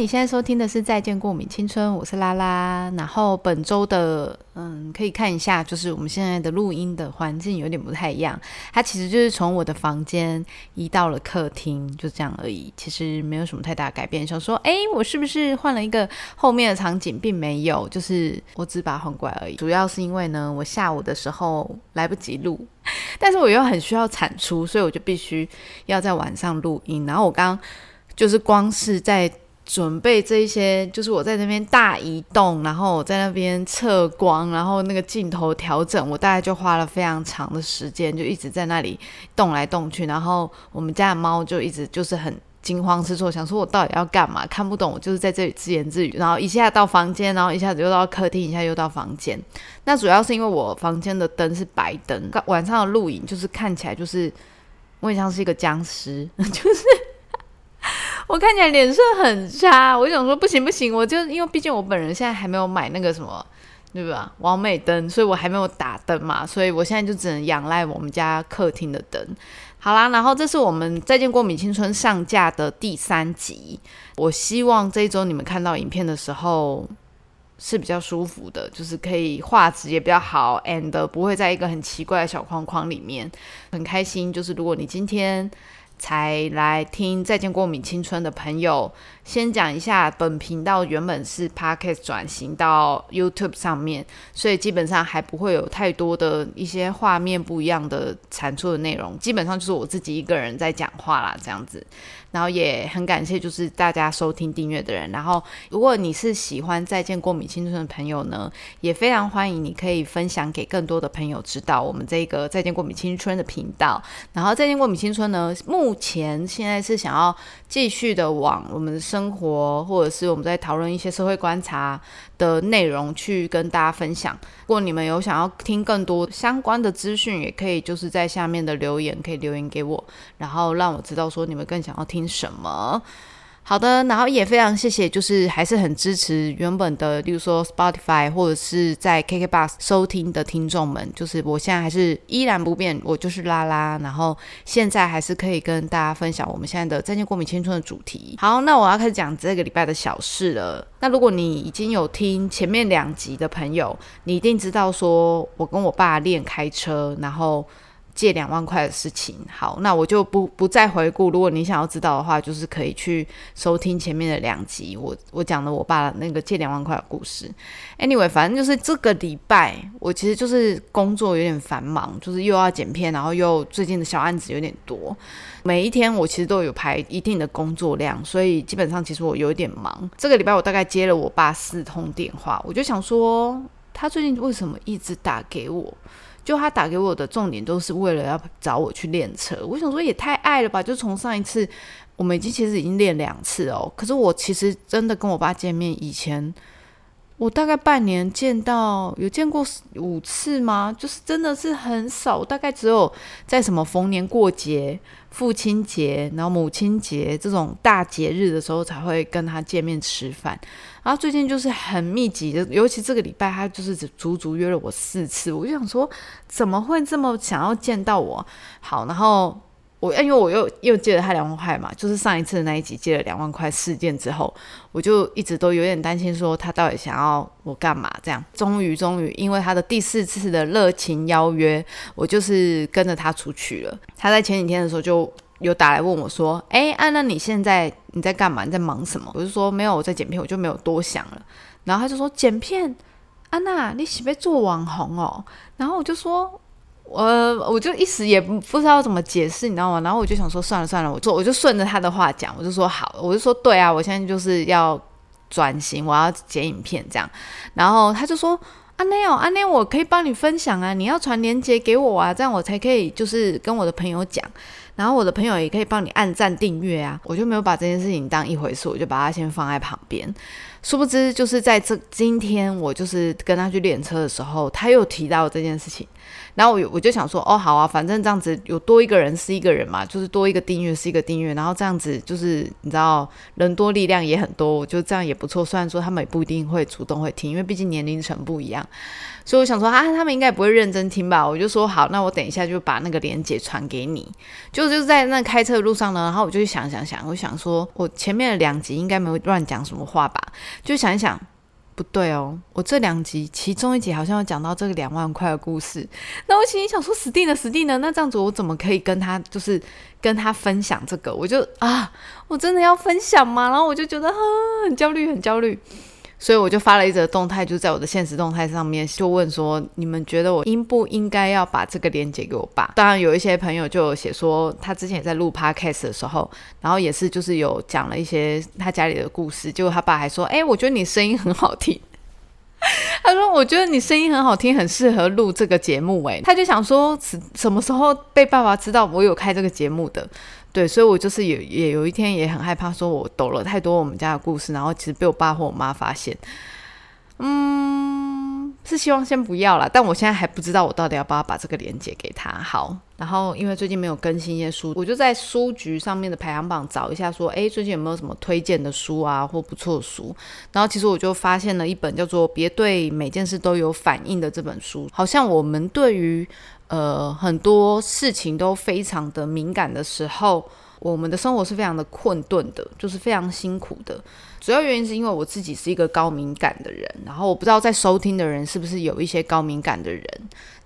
你现在收听的是《再见过敏青春》，我是拉拉。然后本周的，嗯，可以看一下，就是我们现在的录音的环境有点不太一样。它其实就是从我的房间移到了客厅，就这样而已。其实没有什么太大改变。想说，哎，我是不是换了一个后面的场景？并没有，就是我只把它换过来而已。主要是因为呢，我下午的时候来不及录，但是我又很需要产出，所以我就必须要在晚上录音。然后我刚就是光是在。准备这一些，就是我在那边大移动，然后我在那边测光，然后那个镜头调整，我大概就花了非常长的时间，就一直在那里动来动去。然后我们家的猫就一直就是很惊慌失措，想说我到底要干嘛？看不懂，我就是在这里自言自语。然后一下到房间，然后一下子又到客厅，一下又到房间。那主要是因为我房间的灯是白灯，晚上的录影就是看起来就是我很像是一个僵尸，就是。我看起来脸色很差，我想说不行不行，我就因为毕竟我本人现在还没有买那个什么，对吧？完美灯，所以我还没有打灯嘛，所以我现在就只能仰赖我们家客厅的灯。好啦，然后这是我们再见过米青春上架的第三集，我希望这一周你们看到影片的时候是比较舒服的，就是可以画质也比较好，and 不会在一个很奇怪的小框框里面，很开心。就是如果你今天。才来听《再见过敏青春》的朋友，先讲一下，本频道原本是 Podcast 转型到 YouTube 上面，所以基本上还不会有太多的一些画面不一样的产出的内容，基本上就是我自己一个人在讲话啦，这样子。然后也很感谢，就是大家收听订阅的人。然后，如果你是喜欢《再见过敏青春》的朋友呢，也非常欢迎你可以分享给更多的朋友知道我们这个《再见过敏青春》的频道。然后，《再见过敏青春》呢，目前现在是想要继续的往我们生活，或者是我们在讨论一些社会观察的内容去跟大家分享。如果你们有想要听更多相关的资讯，也可以就是在下面的留言可以留言给我，然后让我知道说你们更想要听。什么？好的，然后也非常谢谢，就是还是很支持原本的，例如说 Spotify 或者是在 KKBox 收听的听众们，就是我现在还是依然不变，我就是拉拉，然后现在还是可以跟大家分享我们现在的再见过敏青春的主题。好，那我要开始讲这个礼拜的小事了。那如果你已经有听前面两集的朋友，你一定知道说我跟我爸练开车，然后。借两万块的事情，好，那我就不不再回顾。如果你想要知道的话，就是可以去收听前面的两集，我我讲的我爸那个借两万块的故事。Anyway，反正就是这个礼拜，我其实就是工作有点繁忙，就是又要剪片，然后又最近的小案子有点多，每一天我其实都有排一定的工作量，所以基本上其实我有点忙。这个礼拜我大概接了我爸四通电话，我就想说，他最近为什么一直打给我？就他打给我的重点都是为了要找我去练车，我想说也太爱了吧！就从上一次我们已经其实已经练两次哦，可是我其实真的跟我爸见面以前，我大概半年见到有见过五次吗？就是真的是很少，大概只有在什么逢年过节。父亲节，然后母亲节这种大节日的时候才会跟他见面吃饭，然后最近就是很密集的，尤其这个礼拜他就是足足约了我四次，我就想说怎么会这么想要见到我？好，然后。我因为我又又借了他两万块嘛，就是上一次的那一集借了两万块事件之后，我就一直都有点担心，说他到底想要我干嘛？这样，终于终于，因为他的第四次的热情邀约，我就是跟着他出去了。他在前几天的时候就有打来问我说：“哎，安娜，你现在你在干嘛？你在忙什么？”我就说：“没有，我在剪片。”我就没有多想了。然后他就说：“剪片，安娜，你喜不做网红哦？”然后我就说。我我就一时也不不知道怎么解释，你知道吗？然后我就想说算了算了，我做我就顺着他的话讲，我就说好，我就说对啊，我现在就是要转型，我要剪影片这样。然后他就说阿内哦，阿内，我可以帮你分享啊，你要传链接给我啊，这样我才可以就是跟我的朋友讲，然后我的朋友也可以帮你按赞订阅啊。我就没有把这件事情当一回事，我就把它先放在旁边。殊不知就是在这今天我就是跟他去练车的时候，他又提到这件事情。然后我我就想说，哦，好啊，反正这样子有多一个人是一个人嘛，就是多一个订阅是一个订阅，然后这样子就是你知道人多力量也很多，我觉得这样也不错。虽然说他们也不一定会主动会听，因为毕竟年龄层不一样，所以我想说啊，他们应该不会认真听吧？我就说好，那我等一下就把那个链接传给你。就就在那开车的路上呢，然后我就想想想，我想说我前面的两集应该没有乱讲什么话吧？就想一想。不对哦，我这两集其中一集好像有讲到这个两万块的故事，那我心里想说死定了，死定了，那这样子我怎么可以跟他就是跟他分享这个？我就啊，我真的要分享吗？然后我就觉得啊，很焦虑，很焦虑。所以我就发了一则动态，就在我的现实动态上面，就问说：你们觉得我应不应该要把这个链接给我爸？当然，有一些朋友就写说，他之前也在录 podcast 的时候，然后也是就是有讲了一些他家里的故事，结果他爸还说：哎，我觉得你声音很好听。他说：我觉得你声音很好听，很适合录这个节目。哎，他就想说，什什么时候被爸爸知道我有开这个节目的？对，所以我就是也也有一天也很害怕，说我抖了太多我们家的故事，然后其实被我爸或我妈发现。嗯，是希望先不要啦，但我现在还不知道我到底要不要把这个链接给他。好，然后因为最近没有更新一些书，我就在书局上面的排行榜找一下，说，哎，最近有没有什么推荐的书啊，或不错的书？然后其实我就发现了一本叫做《别对每件事都有反应》的这本书，好像我们对于呃，很多事情都非常的敏感的时候，我们的生活是非常的困顿的，就是非常辛苦的。主要原因是因为我自己是一个高敏感的人，然后我不知道在收听的人是不是有一些高敏感的人。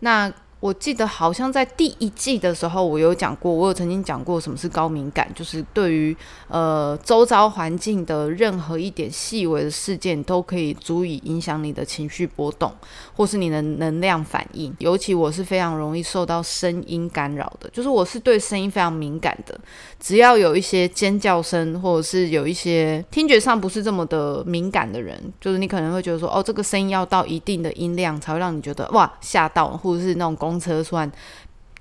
那我记得好像在第一季的时候，我有讲过，我有曾经讲过什么是高敏感，就是对于呃周遭环境的任何一点细微的事件，都可以足以影响你的情绪波动，或是你的能量反应。尤其我是非常容易受到声音干扰的，就是我是对声音非常敏感的。只要有一些尖叫声，或者是有一些听觉上不是这么的敏感的人，就是你可能会觉得说，哦，这个声音要到一定的音量才会让你觉得哇吓到，或者是那种车突然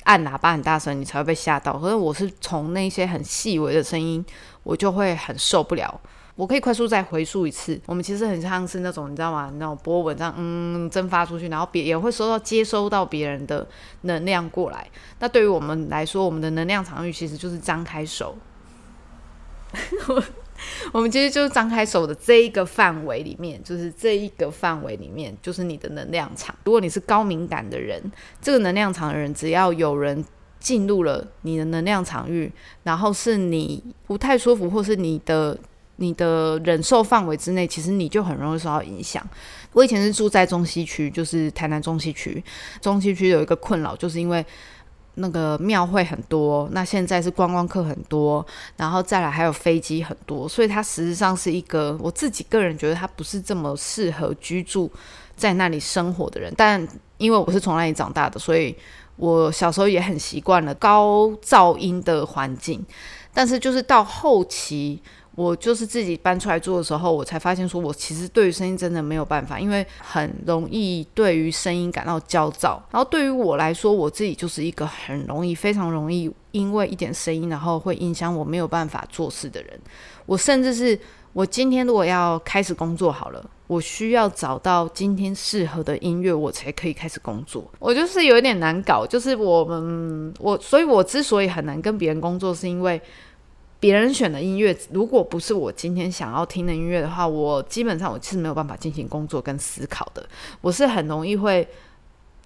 按喇叭很大声，你才会被吓到。可是我是从那些很细微的声音，我就会很受不了。我可以快速再回溯一次。我们其实很像是那种你知道吗？那种波纹这样嗯蒸发出去，然后别也会收到接收到别人的能量过来。那对于我们来说，我们的能量场域其实就是张开手。我们其实就是张开手的这一个范围里面，就是这一个范围里面，就是你的能量场。如果你是高敏感的人，这个能量场的人，只要有人进入了你的能量场域，然后是你不太舒服，或是你的你的忍受范围之内，其实你就很容易受到影响。我以前是住在中西区，就是台南中西区，中西区有一个困扰，就是因为。那个庙会很多，那现在是观光客很多，然后再来还有飞机很多，所以它实质上是一个我自己个人觉得它不是这么适合居住在那里生活的人。但因为我是从那里长大的，所以我小时候也很习惯了高噪音的环境。但是就是到后期。我就是自己搬出来住的时候，我才发现说，我其实对于声音真的没有办法，因为很容易对于声音感到焦躁。然后对于我来说，我自己就是一个很容易、非常容易因为一点声音，然后会影响我没有办法做事的人。我甚至是我今天如果要开始工作好了，我需要找到今天适合的音乐，我才可以开始工作。我就是有点难搞，就是我们我，所以我之所以很难跟别人工作，是因为。别人选的音乐，如果不是我今天想要听的音乐的话，我基本上我是没有办法进行工作跟思考的。我是很容易会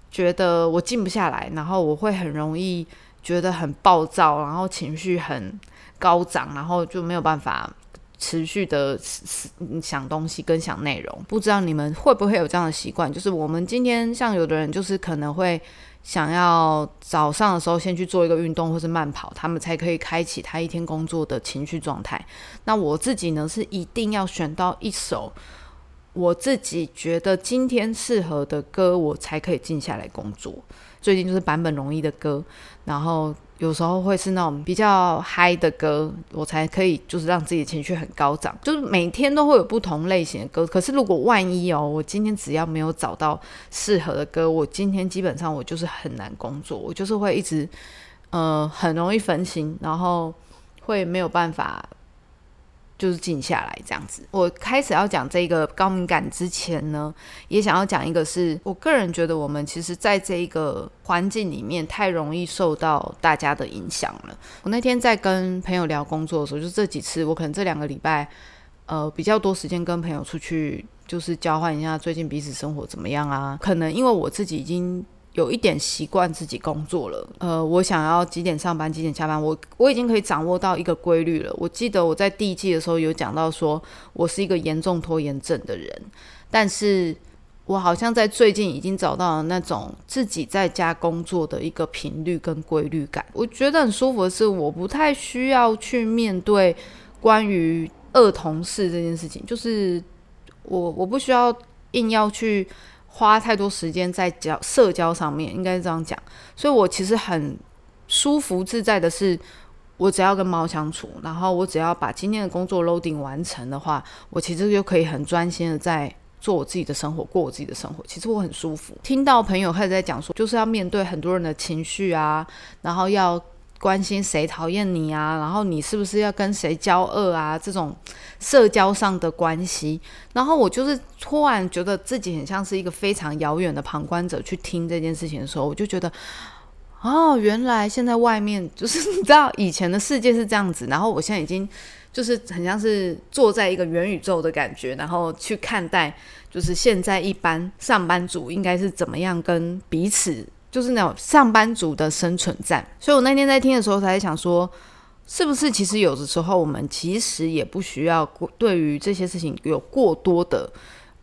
觉得我静不下来，然后我会很容易觉得很暴躁，然后情绪很高涨，然后就没有办法持续的想东西跟想内容。不知道你们会不会有这样的习惯？就是我们今天像有的人，就是可能会。想要早上的时候先去做一个运动或是慢跑，他们才可以开启他一天工作的情绪状态。那我自己呢，是一定要选到一首我自己觉得今天适合的歌，我才可以静下来工作。最近就是版本容易的歌，然后。有时候会是那种比较嗨的歌，我才可以就是让自己的情绪很高涨。就是每天都会有不同类型的歌，可是如果万一哦，我今天只要没有找到适合的歌，我今天基本上我就是很难工作，我就是会一直呃很容易分心，然后会没有办法就是静下来这样子。我开始要讲这个高敏感之前呢，也想要讲一个，是我个人觉得我们其实在这一个环境里面太容易受到大家的影响了。我那天在跟朋友聊工作的时候，就这几次，我可能这两个礼拜，呃，比较多时间跟朋友出去，就是交换一下最近彼此生活怎么样啊。可能因为我自己已经。有一点习惯自己工作了，呃，我想要几点上班，几点下班，我我已经可以掌握到一个规律了。我记得我在第一季的时候有讲到，说我是一个严重拖延症的人，但是我好像在最近已经找到了那种自己在家工作的一个频率跟规律感。我觉得很舒服的是，我不太需要去面对关于恶同事这件事情，就是我我不需要硬要去。花太多时间在交社交上面，应该是这样讲。所以我其实很舒服自在的是，我只要跟猫相处，然后我只要把今天的工作 loading 完成的话，我其实就可以很专心的在做我自己的生活，过我自己的生活。其实我很舒服。听到朋友开始在讲说，就是要面对很多人的情绪啊，然后要。关心谁讨厌你啊？然后你是不是要跟谁交恶啊？这种社交上的关系，然后我就是突然觉得自己很像是一个非常遥远的旁观者去听这件事情的时候，我就觉得，哦，原来现在外面就是你知道以前的世界是这样子，然后我现在已经就是很像是坐在一个元宇宙的感觉，然后去看待就是现在一般上班族应该是怎么样跟彼此。就是那种上班族的生存战，所以我那天在听的时候，才在想说，是不是其实有的时候我们其实也不需要对于这些事情有过多的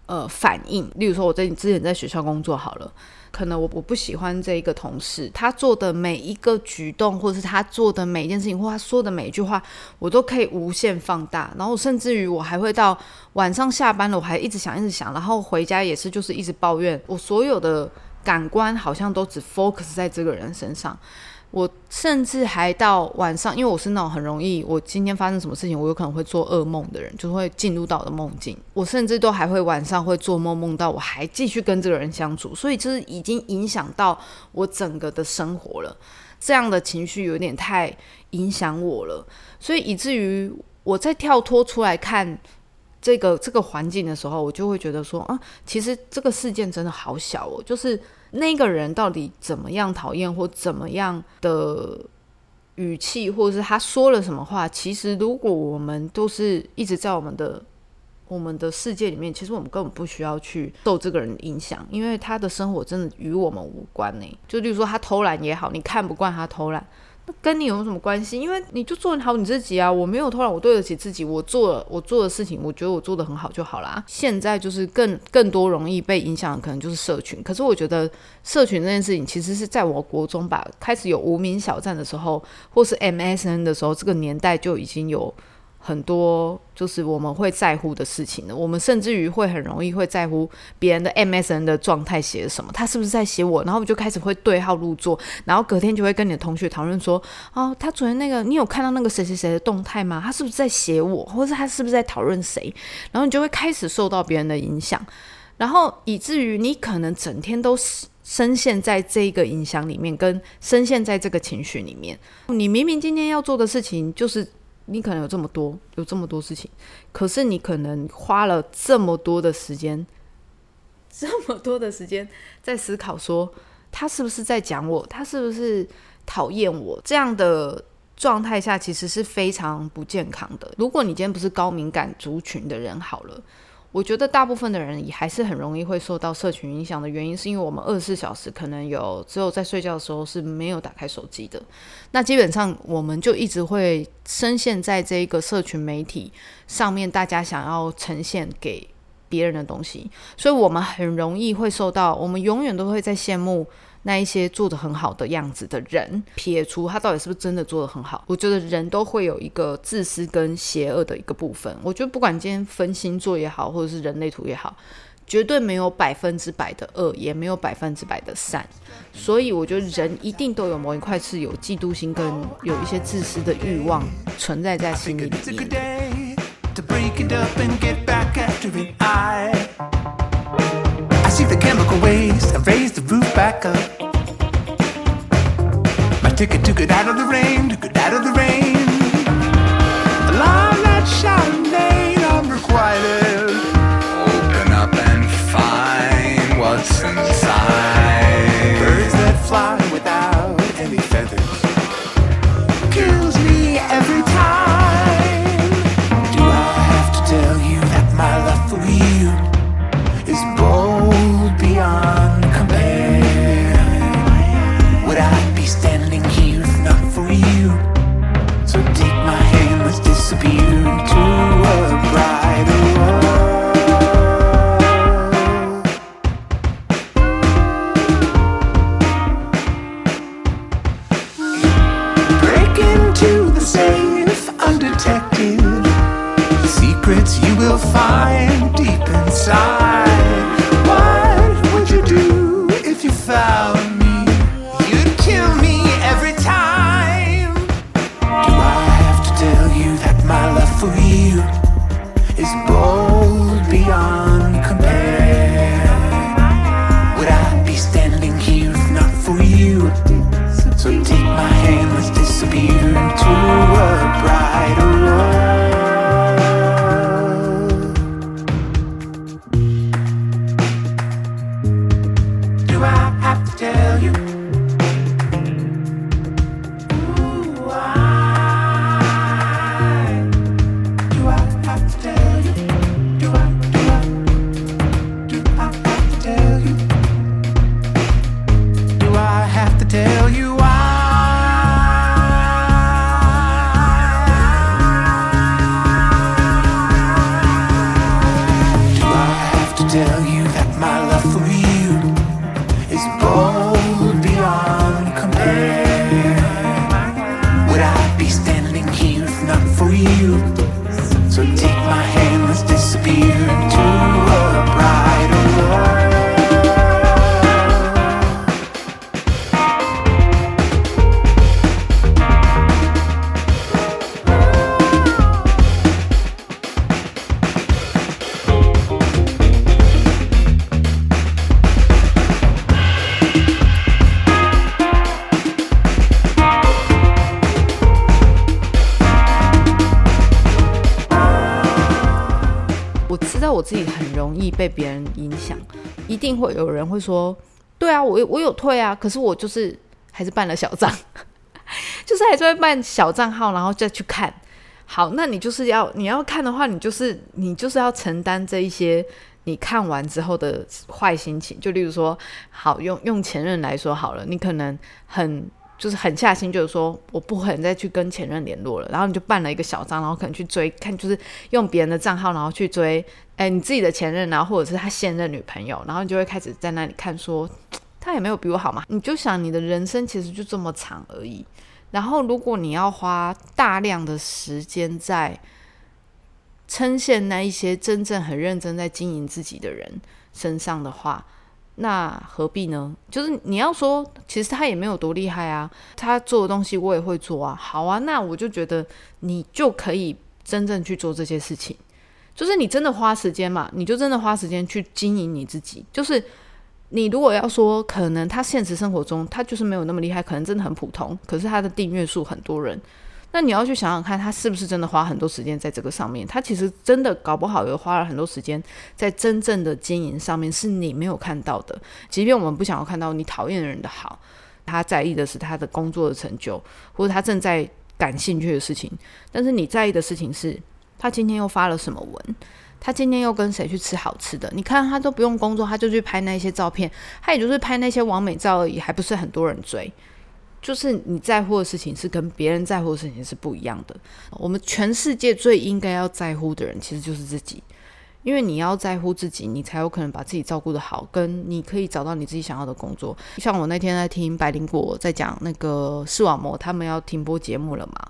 呃反应。例如说，我在之前在学校工作好了，可能我我不喜欢这一个同事，他做的每一个举动，或者是他做的每一件事情，或他说的每一句话，我都可以无限放大。然后甚至于我还会到晚上下班了，我还一直想，一直想，然后回家也是就是一直抱怨我所有的。感官好像都只 focus 在这个人身上，我甚至还到晚上，因为我是那种很容易，我今天发生什么事情，我有可能会做噩梦的人，就会进入到我的梦境。我甚至都还会晚上会做梦，梦到我还继续跟这个人相处，所以就是已经影响到我整个的生活了。这样的情绪有点太影响我了，所以以至于我在跳脱出来看。这个这个环境的时候，我就会觉得说啊，其实这个事件真的好小哦。就是那个人到底怎么样讨厌或怎么样的语气，或者是他说了什么话，其实如果我们都是一直在我们的我们的世界里面，其实我们根本不需要去受这个人影响，因为他的生活真的与我们无关呢。就例如说他偷懒也好，你看不惯他偷懒。跟你有什么关系？因为你就做好你自己啊！我没有偷懒，我对得起自己。我做我做的事情，我觉得我做的很好就好啦。现在就是更更多容易被影响的，可能就是社群。可是我觉得社群这件事情，其实是在我国中吧，开始有无名小站的时候，或是 MSN 的时候，这个年代就已经有。很多就是我们会在乎的事情呢，我们甚至于会很容易会在乎别人的 MSN 的状态写什么，他是不是在写我，然后我就开始会对号入座，然后隔天就会跟你的同学讨论说，哦，他昨天那个你有看到那个谁谁谁的动态吗？他是不是在写我，或者他是不是在讨论谁？然后你就会开始受到别人的影响，然后以至于你可能整天都深陷在这个影响里面，跟深陷在这个情绪里面。你明明今天要做的事情就是。你可能有这么多，有这么多事情，可是你可能花了这么多的时间，这么多的时间在思考，说他是不是在讲我，他是不是讨厌我？这样的状态下，其实是非常不健康的。如果你今天不是高敏感族群的人，好了。我觉得大部分的人也还是很容易会受到社群影响的原因，是因为我们二十四小时可能有只有在睡觉的时候是没有打开手机的。那基本上我们就一直会深陷在这个社群媒体上面，大家想要呈现给别人的东西，所以我们很容易会受到，我们永远都会在羡慕。那一些做的很好的样子的人，撇除他到底是不是真的做的很好，我觉得人都会有一个自私跟邪恶的一个部分。我觉得不管今天分星座也好，或者是人类图也好，绝对没有百分之百的恶，也没有百分之百的善。所以我觉得人一定都有某一块是有嫉妒心跟有一些自私的欲望存在在心里里面。Take the chemical waste and raise the roof back up. My ticket to get out of the rain, to get out of the rain. A love that shall remain unrequited. Open up and find what's inside. 易被别人影响，一定会有人会说：“对啊，我我有退啊，可是我就是还是办了小账，就是还是会办小账号，然后再去看。”好，那你就是要你要看的话，你就是你就是要承担这一些你看完之后的坏心情。就例如说，好用用前任来说好了，你可能很就是狠下心，就是说我不可能再去跟前任联络了，然后你就办了一个小账，然后可能去追看，就是用别人的账号，然后去追，哎，你自己的前任啊，或者是他现任女朋友，然后你就会开始在那里看说，他也没有比我好嘛，你就想你的人生其实就这么长而已。然后，如果你要花大量的时间在称羡那一些真正很认真在经营自己的人身上的话，那何必呢？就是你要说，其实他也没有多厉害啊，他做的东西我也会做啊。好啊，那我就觉得你就可以真正去做这些事情，就是你真的花时间嘛，你就真的花时间去经营你自己，就是。你如果要说，可能他现实生活中他就是没有那么厉害，可能真的很普通，可是他的订阅数很多人，那你要去想想看，他是不是真的花很多时间在这个上面？他其实真的搞不好又花了很多时间在真正的经营上面，是你没有看到的。即便我们不想要看到你讨厌的人的好，他在意的是他的工作的成就，或者他正在感兴趣的事情，但是你在意的事情是他今天又发了什么文。他今天又跟谁去吃好吃的？你看他都不用工作，他就去拍那些照片，他也就是拍那些完美照而已，还不是很多人追。就是你在乎的事情是跟别人在乎的事情是不一样的。我们全世界最应该要在乎的人其实就是自己，因为你要在乎自己，你才有可能把自己照顾的好，跟你可以找到你自己想要的工作。像我那天在听百灵果在讲那个视网膜，他们要停播节目了嘛？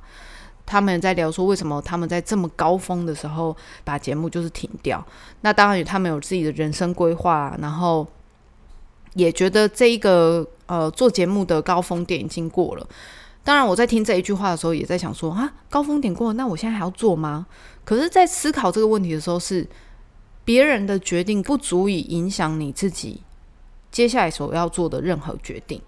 他们在聊说，为什么他们在这么高峰的时候把节目就是停掉？那当然，他们有自己的人生规划，然后也觉得这一个呃做节目的高峰点已经过了。当然，我在听这一句话的时候，也在想说啊，高峰点过了，那我现在还要做吗？可是，在思考这个问题的时候，是别人的决定不足以影响你自己接下来所要做的任何决定。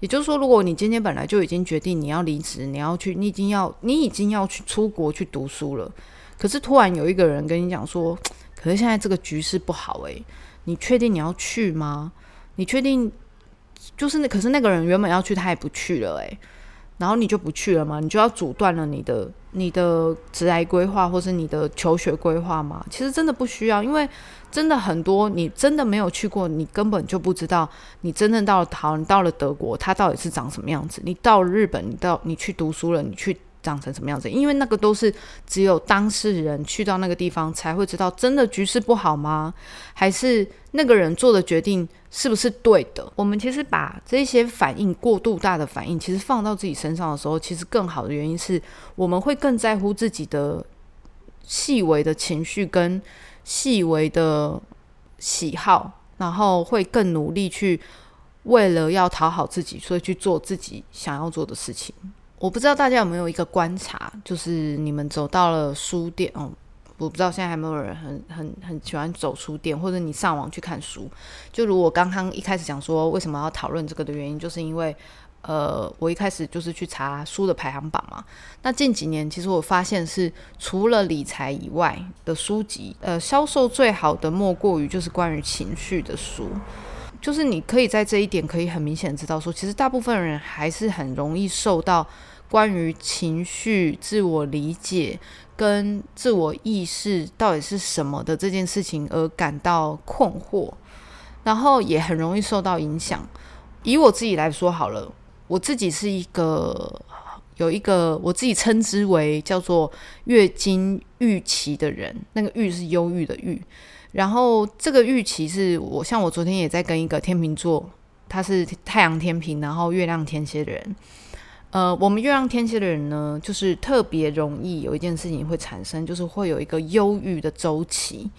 也就是说，如果你今天本来就已经决定你要离职，你要去，你已经要，你已经要去出国去读书了，可是突然有一个人跟你讲说，可是现在这个局势不好诶，你确定你要去吗？你确定就是那？可是那个人原本要去，他也不去了诶。然后你就不去了吗？你就要阻断了你的你的职业规划，或是你的求学规划吗？其实真的不需要，因为真的很多你真的没有去过，你根本就不知道。你真正到了桃，你到了德国，它到底是长什么样子？你到日本，你到你去读书了，你去。长成什么样子？因为那个都是只有当事人去到那个地方才会知道，真的局势不好吗？还是那个人做的决定是不是对的？我们其实把这些反应过度大的反应，其实放到自己身上的时候，其实更好的原因是我们会更在乎自己的细微的情绪跟细微的喜好，然后会更努力去为了要讨好自己，所以去做自己想要做的事情。我不知道大家有没有一个观察，就是你们走到了书店哦，我不知道现在还没有人很很很喜欢走书店，或者你上网去看书。就如我刚刚一开始讲说为什么要讨论这个的原因，就是因为呃，我一开始就是去查书的排行榜嘛。那近几年其实我发现是除了理财以外的书籍，呃，销售最好的莫过于就是关于情绪的书。就是你可以在这一点可以很明显知道，说其实大部分人还是很容易受到关于情绪、自我理解跟自我意识到底是什么的这件事情而感到困惑，然后也很容易受到影响。以我自己来说好了，我自己是一个有一个我自己称之为叫做月经预期的人，那个“郁”是忧郁的“郁”。然后这个预期是我像我昨天也在跟一个天秤座，他是太阳天平，然后月亮天蝎的人。呃，我们月亮天蝎的人呢，就是特别容易有一件事情会产生，就是会有一个忧郁的周期。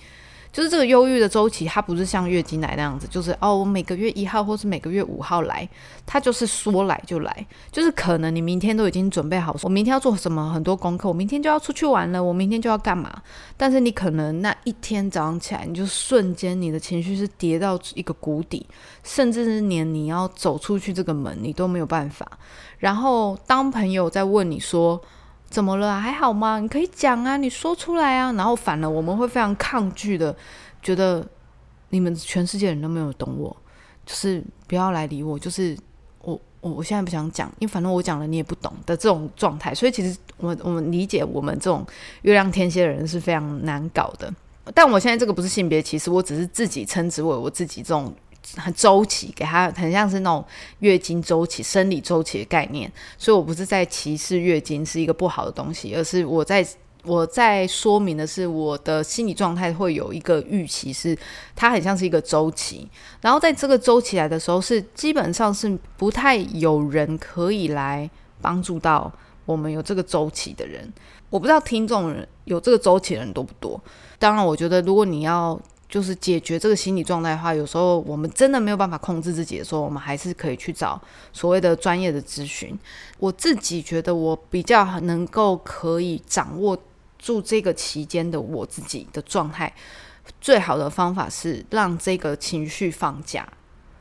就是这个忧郁的周期，它不是像月经来那样子，就是哦，我每个月一号或是每个月五号来，它就是说来就来，就是可能你明天都已经准备好，我明天要做什么很多功课，我明天就要出去玩了，我明天就要干嘛，但是你可能那一天早上起来，你就瞬间你的情绪是跌到一个谷底，甚至是连你要走出去这个门你都没有办法。然后当朋友在问你说。怎么了？还好吗？你可以讲啊，你说出来啊。然后反了，我们会非常抗拒的，觉得你们全世界人都没有懂我，就是不要来理我，就是我我我现在不想讲，因为反正我讲了你也不懂的这种状态。所以其实我我们理解我们这种月亮天蝎的人是非常难搞的。但我现在这个不是性别歧视，我只是自己称之为我自己这种。很周期，给他很像是那种月经周期、生理周期的概念，所以我不是在歧视月经是一个不好的东西，而是我在我在说明的是我的心理状态会有一个预期，是它很像是一个周期，然后在这个周期来的时候，是基本上是不太有人可以来帮助到我们有这个周期的人。我不知道听众有这个周期的人多不多。当然，我觉得如果你要。就是解决这个心理状态的话，有时候我们真的没有办法控制自己的时候，我们还是可以去找所谓的专业的咨询。我自己觉得我比较能够可以掌握住这个期间的我自己的状态，最好的方法是让这个情绪放假。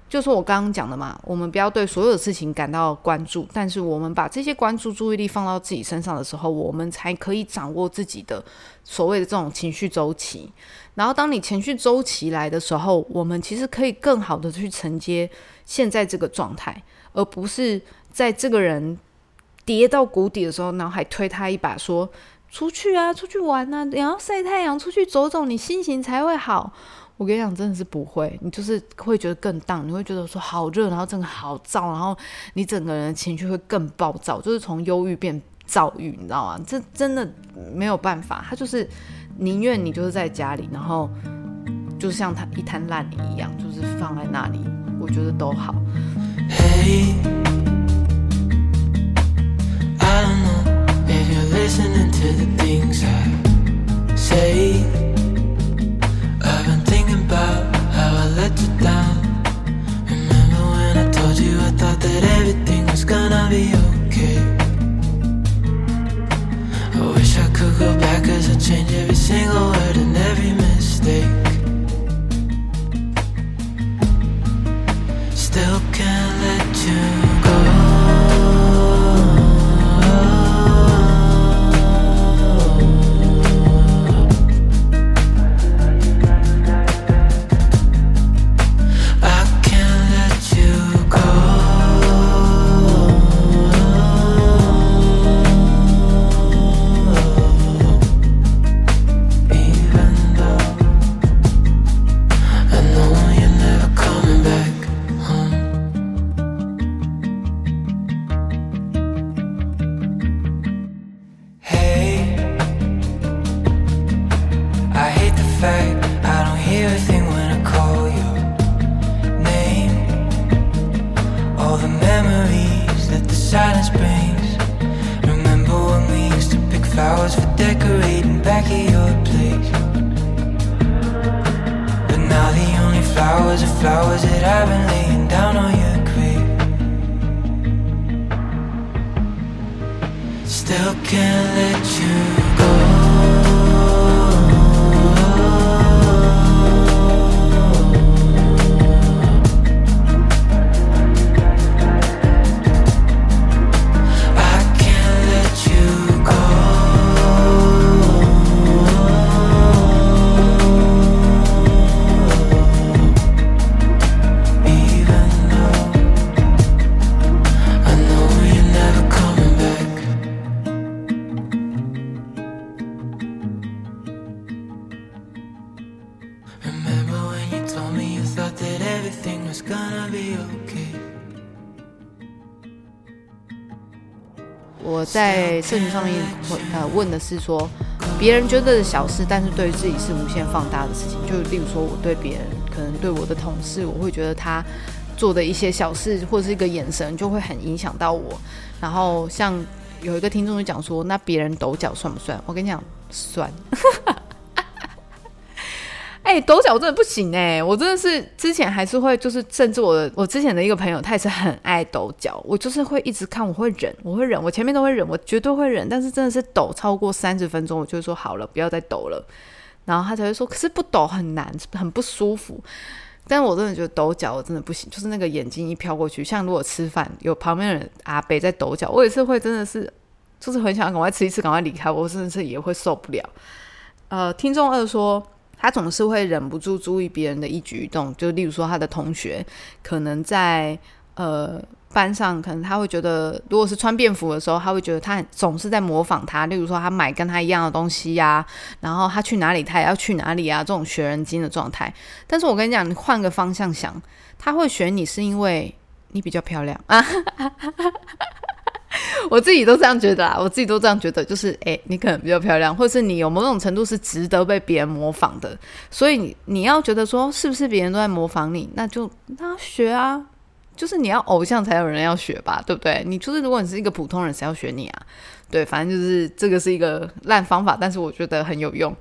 就是我刚刚讲的嘛，我们不要对所有的事情感到关注，但是我们把这些关注注意力放到自己身上的时候，我们才可以掌握自己的所谓的这种情绪周期。然后，当你情绪周期来的时候，我们其实可以更好的去承接现在这个状态，而不是在这个人跌到谷底的时候，然后还推他一把，说出去啊，出去玩啊，你要晒太阳，出去走走，你心情才会好。我跟你讲，真的是不会，你就是会觉得更荡，你会觉得说好热，然后真的好燥，然后你整个人的情绪会更暴躁，就是从忧郁变躁郁，你知道吗？这真的没有办法，他就是宁愿你就是在家里，然后就像他一滩烂泥一样，就是放在那里，我觉得都好。About how I let you down. Remember when I told you I thought that everything was gonna be okay? I wish I could go back, cause I'd change every single word and every mistake. Still can't let you 社群上面会呃问的是说，别人觉得的小事，但是对于自己是无限放大的事情。就例如说，我对别人，可能对我的同事，我会觉得他做的一些小事或是一个眼神，就会很影响到我。然后像有一个听众就讲说，那别人抖脚算不算？我跟你讲，算。哎、抖脚真的不行哎、我真的是之前还是会，就是甚至我的我之前的一个朋友，他也是很爱抖脚，我就是会一直看，我会忍，我会忍，我前面都会忍，我绝对会忍，但是真的是抖超过三十分钟，我就说好了，不要再抖了，然后他才会说，可是不抖很难，很不舒服。但我真的觉得抖脚我真的不行，就是那个眼睛一飘过去，像如果吃饭有旁边人阿北在抖脚，我也是会真的是，就是很想赶快吃一次，赶快离开，我真的是也会受不了。呃，听众二说，他总是会忍不住注意别人的一举一动，就例如说他的同学可能在呃班上，可能他会觉得，如果是穿便服的时候，他会觉得他总是在模仿他，例如说他买跟他一样的东西呀、然后他去哪里他也要去哪里啊，这种学人精的状态。但是我跟你讲，你换个方向想，他会选你是因为你比较漂亮啊。我自己都这样觉得啦，我自己都这样觉得，就是诶，你可能比较漂亮，或是你有某种程度是值得被别人模仿的，所以你你要觉得说是不是别人都在模仿你，那就那学啊，就是你要偶像才有人要学吧，对不对？你就是如果你是一个普通人，谁要学你啊？对，反正就是这个是一个烂方法，但是我觉得很有用。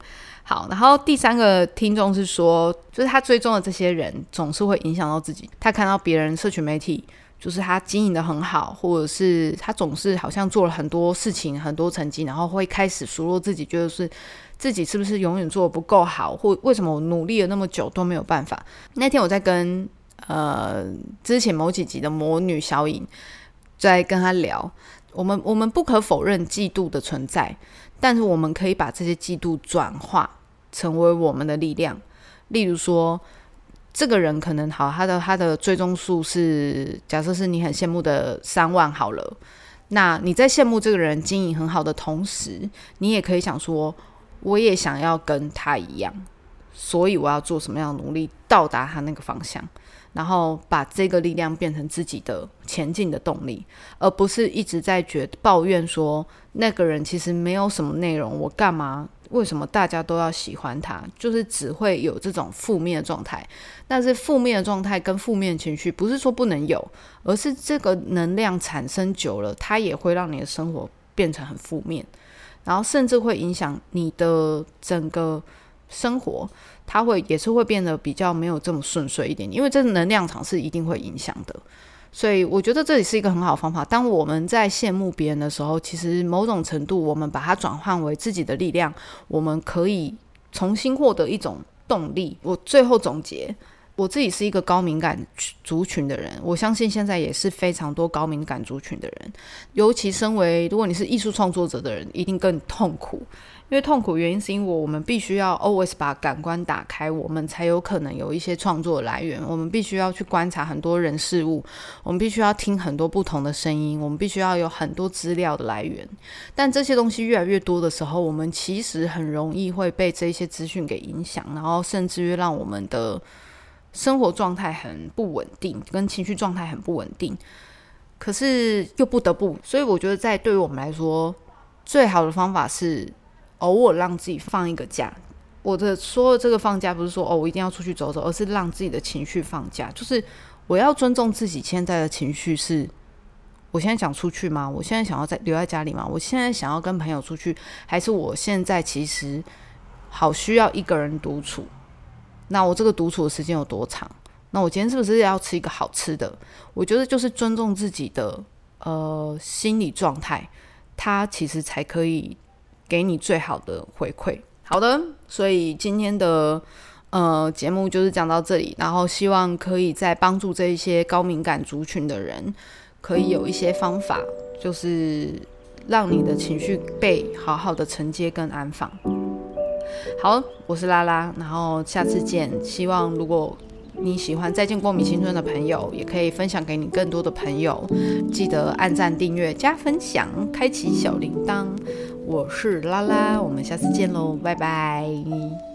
好，然后第三个听众是说，就是他追踪的这些人总是会影响到自己，他看到别人社群媒体。就是他经营的很好，或者是他总是好像做了很多事情、很多成绩，然后会开始数落自己，觉得是自己是不是永远做的不够好，或为什么我努力了那么久都没有办法。那天我在跟呃之前某几集的魔女小颖在跟他聊，我们我们不可否认嫉妒的存在，但是我们可以把这些嫉妒转化成为我们的力量，例如说。这个人可能好，他的他的追踪数是假设是你很羡慕的三万好了，那你在羡慕这个人经营很好的同时，你也可以想说，我也想要跟他一样，所以我要做什么样的努力到达他那个方向，然后把这个力量变成自己的前进的动力，而不是一直在觉抱怨说那个人其实没有什么内容，我干嘛？为什么大家都要喜欢他？就是只会有这种负面的状态。但是负面的状态跟负面情绪，不是说不能有，而是这个能量产生久了，它也会让你的生活变成很负面，然后甚至会影响你的整个生活，它会也是会变得比较没有这么顺遂一点，因为这能量场是一定会影响的。所以我觉得这里是一个很好的方法。当我们在羡慕别人的时候，其实某种程度我们把它转换为自己的力量，我们可以重新获得一种动力。我最后总结。我自己是一个高敏感族群的人，我相信现在也是非常多高敏感族群的人，尤其身为如果你是艺术创作者的人，一定更痛苦。因为痛苦原因是因为我们必须要 always 把感官打开，我们才有可能有一些创作来源。我们必须要去观察很多人事物，我们必须要听很多不同的声音，我们必须要有很多资料的来源。但这些东西越来越多的时候，我们其实很容易会被这些资讯给影响，然后甚至于让我们的生活状态很不稳定，跟情绪状态很不稳定。可是又不得不，所以我觉得在对于我们来说，最好的方法是偶尔让自己放一个假。我的说的这个放假不是说哦我一定要出去走走，而是让自己的情绪放假，就是我要尊重自己现在的情绪是。我现在想出去吗？我现在想要在留在家里吗？我现在想要跟朋友出去，还是我现在其实好需要一个人独处？那我这个独处的时间有多长？那我今天是不是要吃一个好吃的？我觉得就是尊重自己的呃心理状态，它其实才可以给你最好的回馈。好的，所以今天的呃节目就是讲到这里，然后希望可以在帮助这一些高敏感族群的人，可以有一些方法，就是让你的情绪被好好的承接跟安放。好，我是拉拉，然后下次见。希望如果你喜欢《再见光明青春》的朋友，也可以分享给你更多的朋友。记得按赞、订阅、加分享，开启小铃铛。我是拉拉，我们下次见喽，拜拜。